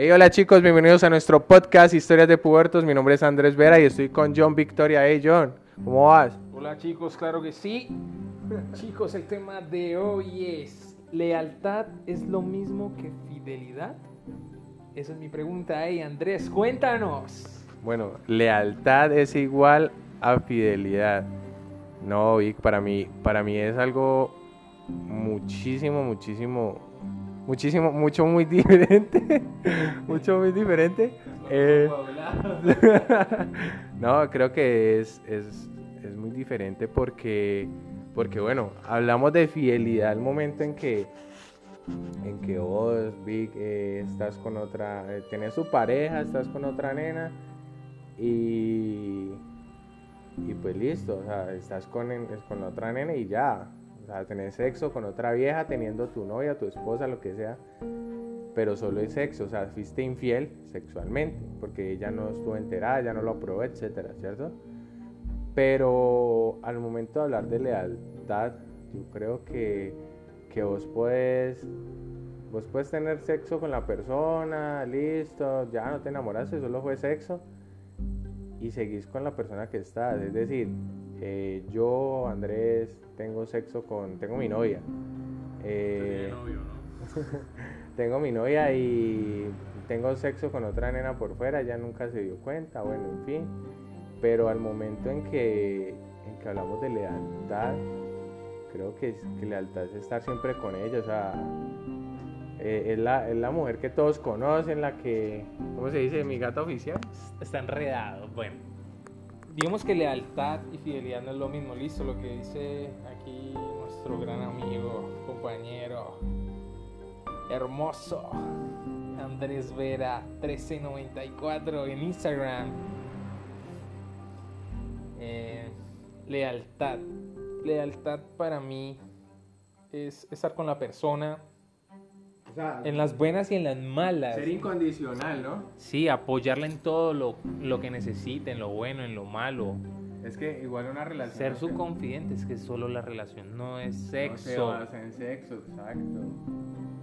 Hey, hola chicos, bienvenidos a nuestro podcast Historias de Pubertos. Mi nombre es Andrés Vera y estoy con John Victoria. Hey John, ¿cómo vas? Hola chicos, claro que sí. chicos, el tema de hoy es, ¿lealtad es lo mismo que fidelidad? Esa es mi pregunta. Hey Andrés, cuéntanos. Bueno, lealtad es igual a fidelidad. No, Vic, para mí, para mí es algo muchísimo, muchísimo muchísimo, mucho muy diferente, mucho muy diferente. Eh, no, creo que es, es, es, muy diferente porque, porque, bueno, hablamos de fidelidad al momento en que, en que vos, Vic, eh, estás con otra, eh, tenés tu pareja, estás con otra nena y, y pues listo, o sea, estás con, con otra nena y ya, o sea, tener sexo con otra vieja, teniendo tu novia, tu esposa, lo que sea, pero solo es sexo, o sea, fuiste infiel sexualmente, porque ella no estuvo enterada, ya no lo aprobó, etcétera, ¿cierto? Pero al momento de hablar de lealtad, yo creo que, que vos puedes vos puedes tener sexo con la persona, listo, ya no te enamoraste, solo fue sexo y seguís con la persona que estás. Es decir, eh, yo, Andrés, tengo sexo con, tengo mi novia. Eh, tengo mi novia y tengo sexo con otra nena por fuera, ella nunca se dio cuenta, bueno, en fin. Pero al momento en que, en que hablamos de lealtad, creo que, que lealtad es estar siempre con ella, o sea, eh, es, la, es, la, mujer que todos conocen, la que, ¿cómo se dice? Mi gata oficial. Está enredado, bueno digamos que lealtad y fidelidad no es lo mismo, listo, lo que dice aquí nuestro gran amigo, compañero, hermoso, Andrés Vera 1394 en Instagram. Eh, lealtad. Lealtad para mí es estar con la persona, en las buenas y en las malas. Ser incondicional, ¿no? Sí, apoyarla en todo lo, lo que necesite, en lo bueno, en lo malo. Es que igual una relación. Ser su confidente es que solo la relación no es sexo. No se en sexo, exacto.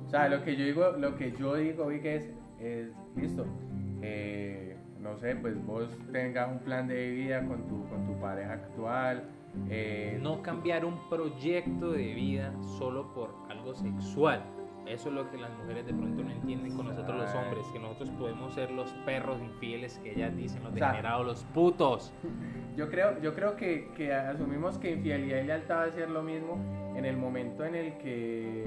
O sea, lo que yo digo, lo que yo digo, vi que es, es listo. Eh, no sé, pues vos tengas un plan de vida con tu, con tu pareja actual. Eh, no cambiar un proyecto de vida solo por algo sexual. Eso es lo que las mujeres de pronto no entienden con nosotros los hombres, que nosotros podemos ser los perros infieles que ellas dicen, los degenerados, los putos. Yo creo, yo creo que, que, asumimos que infidelidad y lealtad va a ser lo mismo en el momento en el que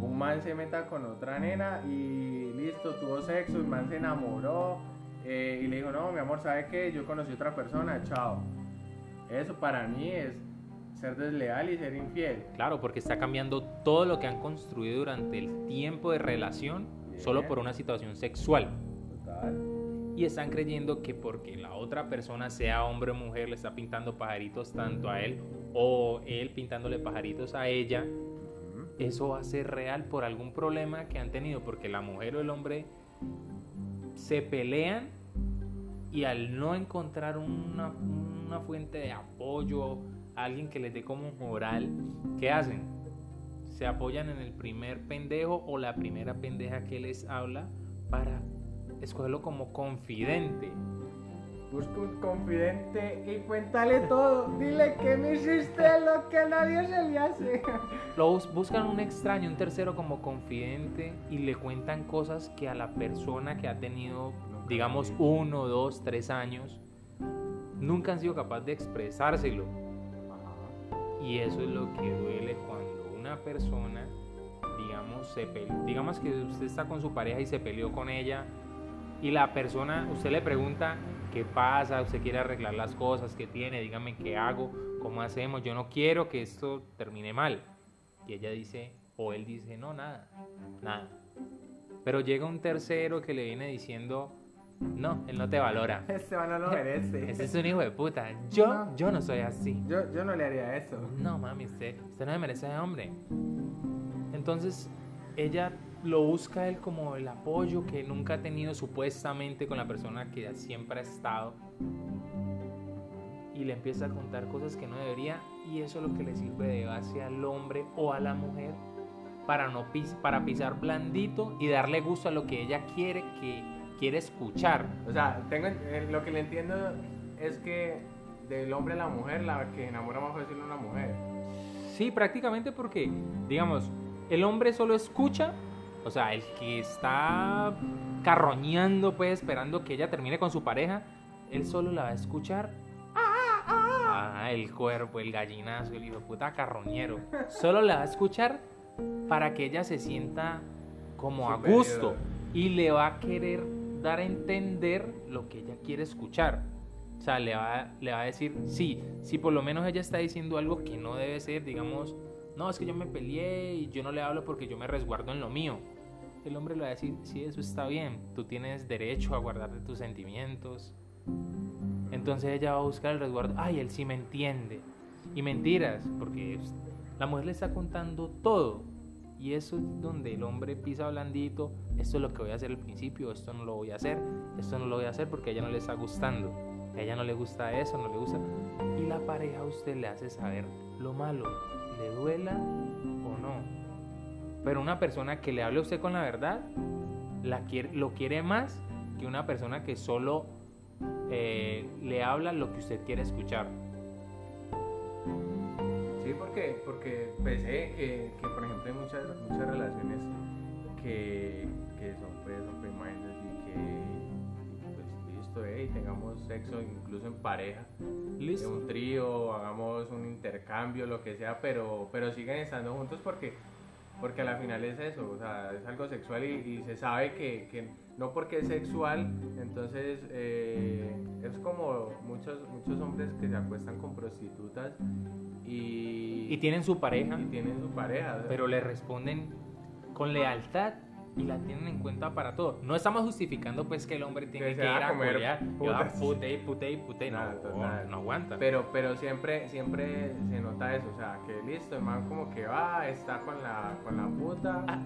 un man se meta con otra nena y listo, tuvo sexo, el man se enamoró eh, y le dijo, no, mi amor, ¿sabe qué? Yo conocí a otra persona, chao. Eso para mí es ser desleal y ser infiel. Claro, porque está cambiando todo lo que han construido durante el tiempo de relación solo por una situación sexual. Total. Y están creyendo que porque la otra persona, sea hombre o mujer, le está pintando pajaritos tanto a él o él pintándole pajaritos a ella, eso va a ser real por algún problema que han tenido, porque la mujer o el hombre se pelean y al no encontrar una, una fuente de apoyo, alguien que les dé como moral, ¿qué hacen? Se apoyan en el primer pendejo o la primera pendeja que les habla para escogerlo como confidente. Busca un confidente y cuéntale todo. Dile que me hiciste lo que a nadie se le hace. Lo buscan un extraño, un tercero como confidente y le cuentan cosas que a la persona que ha tenido, digamos, uno, dos, tres años, nunca han sido capaz de expresárselo y eso es lo que duele cuando una persona, digamos, se digamos que usted está con su pareja y se peleó con ella y la persona, usted le pregunta qué pasa, usted quiere arreglar las cosas, qué tiene, dígame qué hago, cómo hacemos, yo no quiero que esto termine mal. Y ella dice, o él dice, no, nada, nada. Pero llega un tercero que le viene diciendo, no, él no te valora. Este no lo merece. Ese es un hijo de puta. Yo, no. yo no soy así. Yo, yo no le haría eso. No, mami, usted, usted no me merece ese hombre. Entonces, ella lo busca él como el apoyo que nunca ha tenido supuestamente con la persona que siempre ha estado. Y le empieza a contar cosas que no debería. Y eso es lo que le sirve de base al hombre o a la mujer para, no pis para pisar blandito y darle gusto a lo que ella quiere que quiere escuchar. O sea, tengo, eh, lo que le entiendo es que del hombre a la mujer, la que enamora más fácil una mujer. Sí, prácticamente porque, digamos, el hombre solo escucha, o sea, el que está carroñando, pues, esperando que ella termine con su pareja, él solo la va a escuchar. Ah, el cuerpo, el gallinazo, el hijo de puta carroñero. Solo la va a escuchar para que ella se sienta como a gusto y le va a querer dar a entender lo que ella quiere escuchar. O sea, le va, le va a decir, sí, si por lo menos ella está diciendo algo que no debe ser, digamos, no, es que yo me peleé y yo no le hablo porque yo me resguardo en lo mío. El hombre le va a decir, sí, eso está bien, tú tienes derecho a guardarte tus sentimientos. Entonces ella va a buscar el resguardo, ay, él sí me entiende. Y mentiras, porque la mujer le está contando todo. Y eso es donde el hombre pisa blandito, esto es lo que voy a hacer al principio, esto no lo voy a hacer, esto no lo voy a hacer porque a ella no le está gustando. A ella no le gusta eso, no le gusta. Y la pareja a usted le hace saber lo malo, le duela o no. Pero una persona que le hable a usted con la verdad, la quiere, lo quiere más que una persona que solo eh, le habla lo que usted quiere escuchar. Porque, porque pensé que, que, por ejemplo, hay muchas, muchas relaciones que, que son pues open minded y que, pues listo, eh, y tengamos sexo incluso en pareja, en Listo. un trío, hagamos un intercambio, lo que sea, pero, pero siguen estando juntos porque, porque a la final es eso, o sea, es algo sexual y, y se sabe que, que no porque es sexual, entonces eh, es como muchos, muchos hombres que se acuestan con prostitutas y, Y tienen su pareja, y tienen su pareja. pero le responden con lealtad y la tienen en cuenta para todo. No estamos justificando pues que el hombre tiene Que que, ir a comer corear, putas. pute y pute y pute, no, Nada, total. no aguanta. Pero, pero siempre, siempre se nota eso, o sea, que listo, el man como que va, está con la, con la puta. Ah,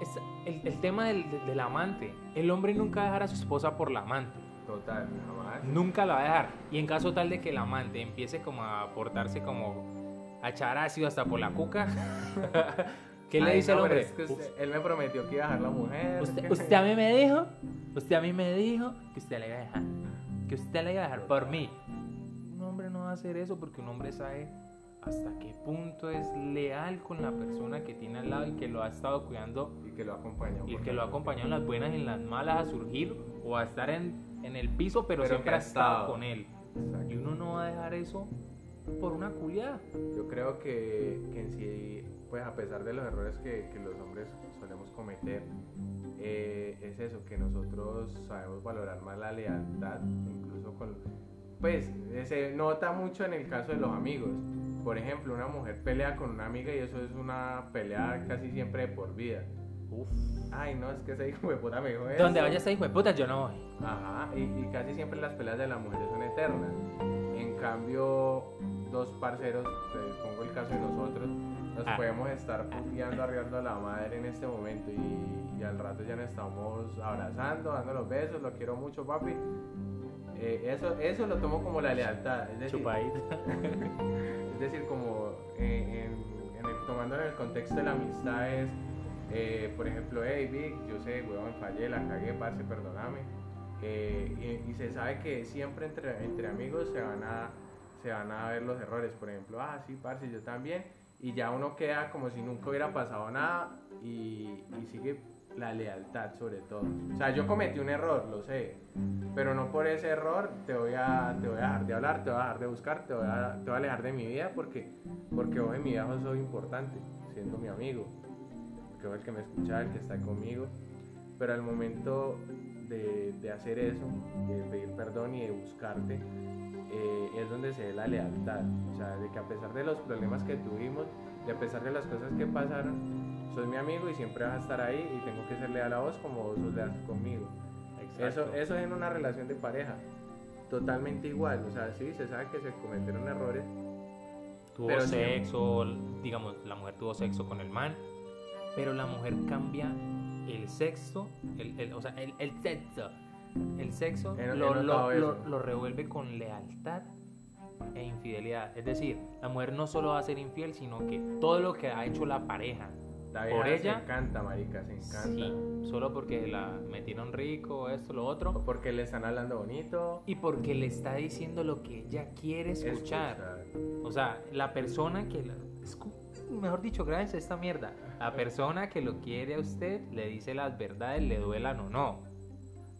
es el, el tema del, del amante. El hombre nunca va a dejar a su esposa por la amante. Total, jamás. Nunca la va a dejar. Y en caso tal de que el amante empiece como a portarse como a echar ácido hasta por la cuca, ¿qué le Ay, dice no, hombre? es que usted- él me prometió que iba a dejar la mujer. Usted, usted a mí me dijo, usted a mí me dijo que usted la iba a dejar, que usted la iba a dejar por mí. Un hombre no va a hacer eso porque un hombre sabe hasta qué punto es leal con la persona que tiene al lado y que lo ha estado cuidando Y que lo acompañó. y por que lo ha acompañado en las buenas y en las malas a surgir o a estar en, en el piso, pero, Pero siempre ha estado con él. Exacto. Y uno no va a dejar eso por una culiada. Yo creo que, que en sí, pues a pesar de los errores que, que los hombres solemos cometer, eh, es eso, que nosotros sabemos valorar más la lealtad, incluso con... Pues se nota mucho en el caso de los amigos. Por ejemplo, una mujer pelea con una amiga y eso es una pelea casi siempre de por vida. Uf. Ay, no, es que ese hijo de puta me dijo eso. Donde vaya esta hijo de puta, yo no voy. Ajá, y, y casi siempre las peleas de las mujeres son eternas. En cambio, dos parceros, pongo el caso de nosotros, nos Ah. podemos estar puteando, arriando a la madre en este momento y, y al rato ya nos estamos abrazando, dando los besos, lo quiero mucho, papi. Eh, eso, eso lo tomo como la lealtad. Es decir, es decir, como eh, en, en el, tomando en el contexto de la amistad es, eh, por ejemplo, hey Vic, yo sé, weón, fallé, la cagué, parce, perdóname. Eh, y, se sabe que siempre entre, entre amigos se van, a, se van a ver los errores. Por ejemplo, ah, sí, parce, yo también. Y ya uno queda como si nunca hubiera pasado nada y, y sigue la lealtad sobre todo. O sea, yo cometí un error, lo sé, pero no por ese error te voy a, te voy a dejar de hablar, te voy a dejar de buscar, te voy a, te voy a alejar de mi vida porque, porque vos en mi vida sos importante, siendo mi amigo, vos el que me escucha, el que está conmigo, pero al momento de, de hacer eso, de pedir perdón y de buscarte, eh, es donde se ve la lealtad, o sea, de que a pesar de los problemas que tuvimos, y a pesar de las cosas que pasaron, sos mi amigo y siempre vas a estar ahí y tengo que ser leal a vos como vos sos leal conmigo. Eso, eso es en una relación de pareja. Totalmente igual. O sea, sí, se sabe que se cometieron errores. tuvo Pero sí. sexo, digamos, la mujer tuvo sexo con el man, pero la mujer cambia el sexo, el, el- o sea, el, el sexo, el sexo He- he lo, lo- lo- lo revuelve con lealtad e infidelidad. Es decir, la mujer no solo va a ser infiel, sino que todo lo que ha hecho la pareja La por ella. se encanta, marica, se encanta. Sí, solo porque la metieron rico, esto, lo otro. O porque le están hablando bonito. Y porque le está diciendo lo que ella quiere escuchar. O sea, la persona que... la- mejor dicho, a esta mierda. La persona que lo quiere a usted le dice las verdades, le duelan o no.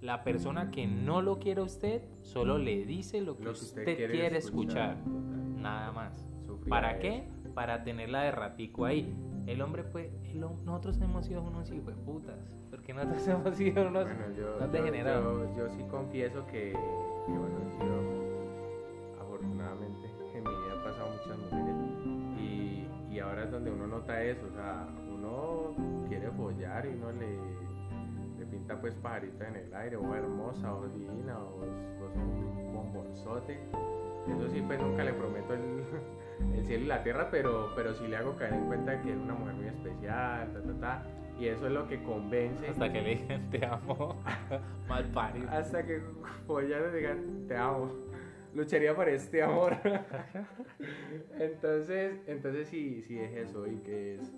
La persona que no lo quiere a usted solo le dice lo que, Lo que usted, quiere, escuchar. Nada más. ¿Para qué? Para tenerla de ratico ahí. El hombre, pues, el nosotros hemos sido unos hijos de putas. Porque nosotros hemos sido unos, Bueno, yo, unos yo- degenerados. yo- yo sí confieso que, que, bueno, he nota eso, o sea, uno quiere follar y uno le, le pinta pues pajarita en el aire, o hermosa, o divina, o, o un bombonzote. Eso sí, pues nunca le prometo el, el cielo y la tierra, pero, pero sí le hago caer en cuenta que es una mujer muy especial, ta, ta, ta, y eso es lo que convence. Hasta que le digan te amo. Mal parido. Hasta que follar le digan, te amo. Lucharía por este amor. entonces, entonces sí, sí es eso y que es,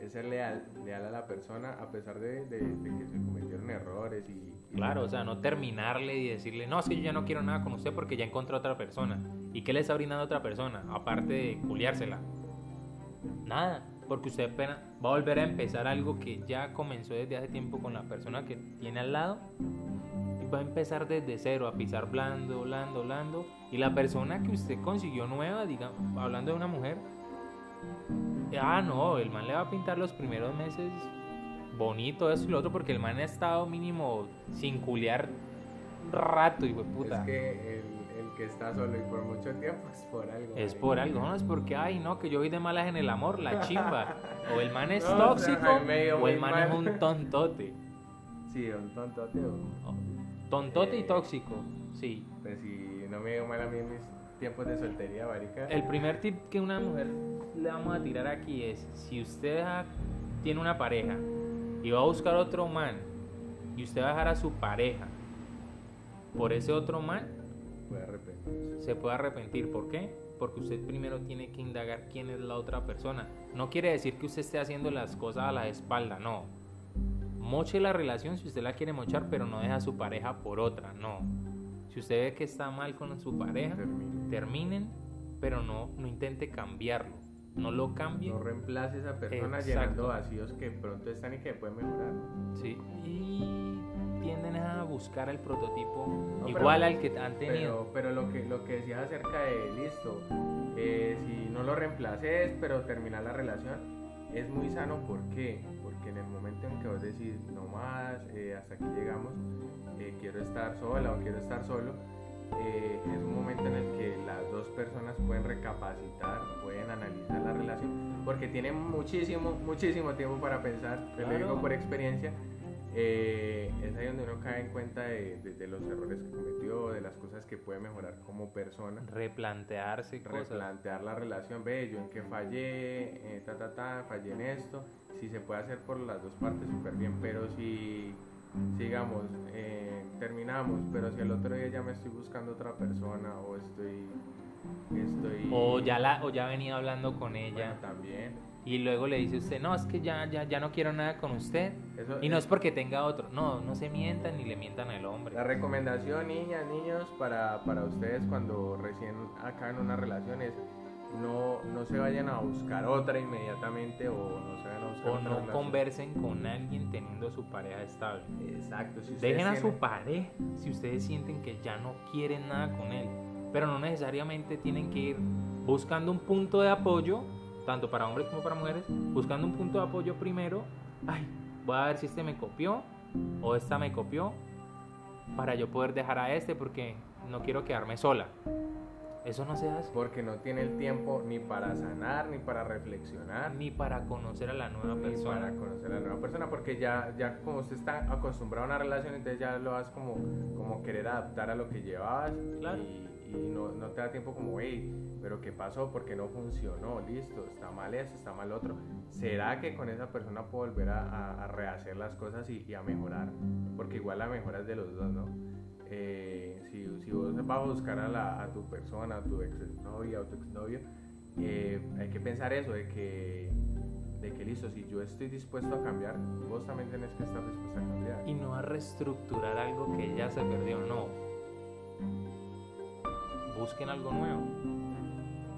es ser leal, leal a la persona a pesar de, de- de que se cometieron errores y... Claro, o sea, no terminarle y decirle, no, es que yo ya no quiero nada con usted porque ya encontré a otra persona. ¿Y qué le está brindando a otra persona? Aparte de culiársela. Nada, porque usted apenas va a volver a empezar algo que ya comenzó desde hace tiempo con la persona que tiene al lado. Va a empezar desde cero, a pisar blando, blando, blando. Y la persona que usted consiguió nueva, digamos, hablando de una mujer, ah, no, el man le va a pintar los primeros meses bonito, eso y lo otro, porque el man ha estado mínimo sin culiar rato, hijo de puta. Es que el, el que está solo y por mucho tiempo es por algo. Es por algo, no es porque, ay, no, que yo voy de malas en el amor, la chimba. O el man es No, o sea, tóxico, o el man es un tontote. Sí, un tonto, tío. Tontote y tóxico, sí. Pues si no me dio mal a mí en mis tiempos de soltería, marica. El primer tip que una mujer le vamos a tirar aquí es, si usted ha- tiene una pareja y va a buscar otro man, y usted va a dejar a su pareja por ese otro man, Puede arrepentirse. se puede arrepentir. ¿Por qué? Porque usted primero tiene que indagar quién es la otra persona. No quiere decir que usted esté haciendo las cosas a la espalda, no. Moche la relación si usted la quiere mochar, pero no deja a su pareja por otra, no. Si usted ve que está mal con su pareja, Termine. terminen, pero no, no intente cambiarlo. No lo cambie. No reemplace a esa persona Exacto. llenando vacíos que pronto están y que pueden mejorar. Sí. Y tienden a buscar el prototipo No, igual pero- al que han tenido. Pero, pero lo que lo que decías acerca de listo, eh, si no lo reemplaces, pero terminar la relación, es muy sano. ¿Por qué? Porque en el momento en que vos decís, no más, eh, hasta aquí llegamos, eh, quiero estar sola o quiero estar solo, eh, es un momento en el que las dos personas pueden recapacitar, pueden analizar la relación, porque tienen muchísimo, muchísimo tiempo para pensar, te lo Claro. digo por experiencia, eh, es ahí donde uno cae en cuenta de, de- de los errores que cometió, de las cosas que puede mejorar como persona, Replantearse cosas. replantear la relación, ve, yo en qué fallé, eh, ta, ta, ta, fallé en esto, si se puede hacer por las dos partes súper bien, pero si, sigamos, eh, terminamos, pero si al otro día ya me estoy buscando otra persona o estoy, estoy O ya, la, o ya venía hablando con bueno, ella. también, Y luego le dice usted, no, es que ya, ya, ya no quiero nada con usted. eso, Y no es porque tenga otro. No, no se mientan ni le mientan al hombre. La recomendación, niñas, niños, para, para ustedes cuando recién acaban una relación es no, no se vayan a buscar otra inmediatamente o no se vayan a buscar O otra no relación. conversen con alguien teniendo su pareja estable. Exacto. Si Dejen a su pareja si ustedes sienten que ya no quieren nada con él. Pero no necesariamente tienen que ir buscando un punto de apoyo, tanto para hombres como para mujeres, buscando un punto de apoyo primero. Ay, voy a ver si este me copió o esta me copió para yo poder dejar a este porque no quiero quedarme sola. Eso no se hace. Porque no tiene el tiempo ni para sanar, ni para reflexionar, Ni para conocer a la nueva ni persona. para conocer a la nueva persona, porque ya, ya como usted está acostumbrado a una relación, entonces ya lo vas como, como querer adaptar a lo que llevabas Claro. y, y no, te da tiempo como, hey, pero ¿qué pasó? ¿Por qué no funcionó? Listo, está mal esto, está mal otro. ¿Será que con esa persona puedo volver a, rehacer las cosas y, a mejorar? Porque igual la mejora es de los dos, ¿no? Eh, si, vos vas a buscar a, tu persona, a tu ex novia o tu exnovio, eh, hay que pensar eso, de que de que listo, si yo estoy dispuesto a cambiar, vos también tenés que estar dispuesto a cambiar. Y no a reestructurar algo que ya se perdió, no. Busquen algo nuevo.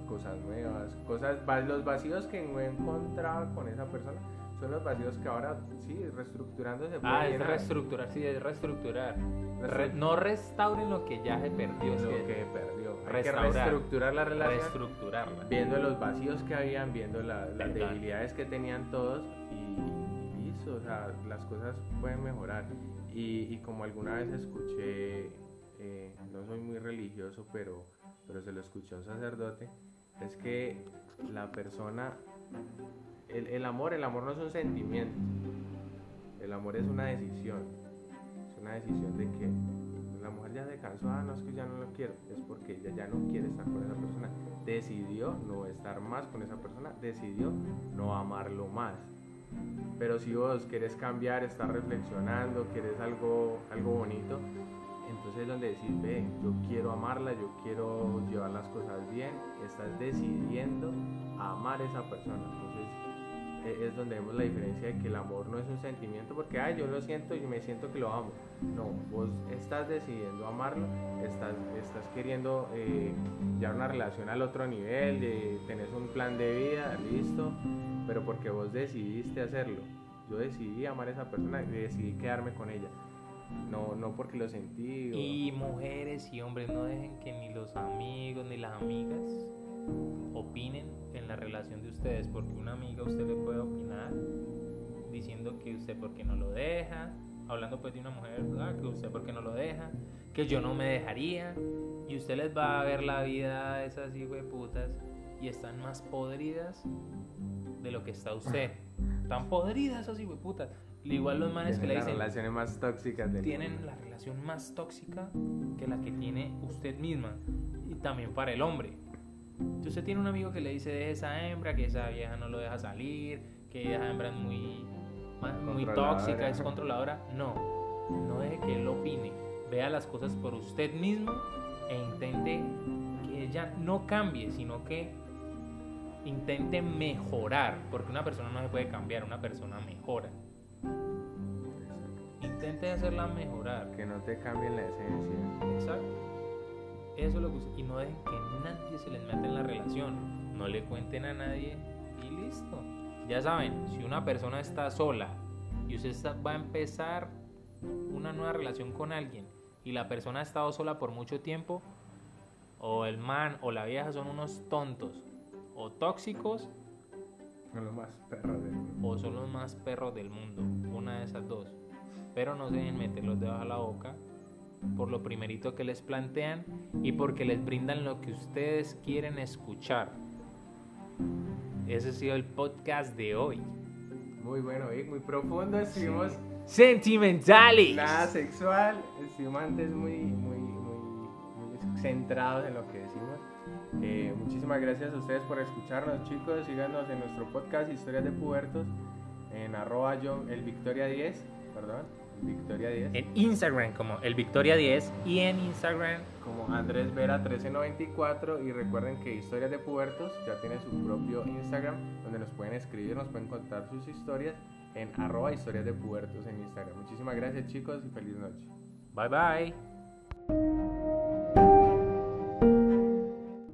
Cosas nuevas, cosas, los vacíos que no encontraba con esa persona son los vacíos que ahora, sí, reestructurando se puede Ah, es llenar. reestructurar, sí, es reestructurar. Re- no restauren lo que ya se perdió, es lo que que perdió. Hay que reestructurar la relación. reestructurarla. viendo los vacíos que habían, viendo la- las debilidades que tenían todos y, y listo, o sea, las cosas pueden mejorar. Y, y como alguna vez escuché, eh, no soy muy religioso, pero, pero se lo escuché un sacerdote, es que la persona, el, el amor, el amor no es un sentimiento, el amor es una decisión, es una decisión de que la mujer ya se cansó, ah, no es que ya no lo quiero, es porque ella ya no quiere estar con esa persona, decidió no estar más con esa persona, decidió no amarlo más. Pero si vos querés cambiar, estás reflexionando, querés algo, algo bonito, entonces es donde decís, ve, yo quiero amarla, yo quiero llevar las cosas bien, estás decidiendo amar a esa persona. Entonces e- es donde vemos la diferencia de que el amor no es un sentimiento, porque, ay, yo lo siento y me siento que lo amo. No, vos estás decidiendo amarlo, estás, estás queriendo eh, llevar una relación al otro nivel, de, tenés un plan de vida, listo, pero porque vos decidiste hacerlo. Yo decidí amar a esa persona y decidí quedarme con ella. No, no porque lo sentí. Y mujeres y hombres no dejen que ni los amigos ni las amigas opinen en la relación de ustedes, porque una amiga usted le puede opinar diciendo que usted porque no lo deja, hablando pues de una mujer, ah, que usted porque no lo deja, que yo no me dejaría, y usted les va a ver la vida a esas putas y están más podridas de lo que está usted. Tan podridas esas putas. Igual los manes que le dicen, las relaciones más tóxicas del tienen mundo. la relación más tóxica que la que tiene usted misma y también para el hombre. Si usted tiene un amigo que le dice deje esa hembra, que esa vieja no lo deja salir, que esa hembra es muy, muy tóxica, es controladora, no, no deje que él opine. Vea las cosas por usted mismo e intente que ella no cambie, sino que intente mejorar, porque una persona no se puede cambiar, una persona mejora. Intente hacerla mejorar. Que no te cambien la esencia. Exacto. Eso es lo que Y no dejen que nadie se les meta en la relación. No le cuenten a nadie y listo. Ya saben, si una persona está sola y usted está- va a empezar una nueva relación con alguien y la persona ha estado sola por mucho tiempo, o el man o la vieja son unos tontos o tóxicos Son los más perros del mundo. o son los más perros del mundo. Una de esas dos. Pero no se dejen meter los dedos a la boca por lo primerito que les plantean y porque les brindan lo que ustedes quieren escuchar. Ese ha sido el podcast de hoy. Muy bueno, muy profundo. Estuvimos Sentimentales. nada sexual. Estuvimos antes muy, muy, muy, muy centrados en lo que decimos. Eh, muchísimas gracias a ustedes por escucharnos, chicos. Síganos en nuestro podcast Historias de Pubertos en arroba yo, el Victoria 10, perdón, Victoria 10. En Instagram como el Victoria 10 y en Instagram como Andrés Vera 1394 y recuerden que Historias de Pubertos ya tiene su propio Instagram donde nos pueden escribir, nos pueden contar sus historias en arroba historias de pubertos en Instagram. Muchísimas gracias chicos y feliz noche. Bye bye.